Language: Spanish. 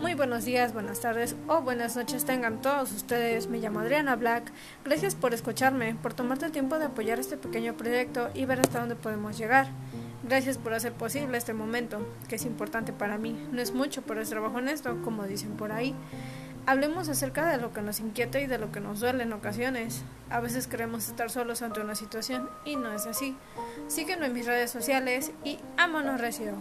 Muy buenos días, buenas tardes o buenas noches tengan todos ustedes. Me llamo Adriana Black. Gracias por escucharme, por tomarte el tiempo de apoyar este pequeño proyecto y ver hasta dónde podemos llegar. Gracias por hacer posible este momento, que es importante para mí. No es mucho, pero es trabajo honesto, como dicen por ahí. Hablemos acerca de lo que nos inquieta y de lo que nos duele en ocasiones. A veces queremos estar solos ante una situación y no es así. Sígueme en mis redes sociales y ámonos recio.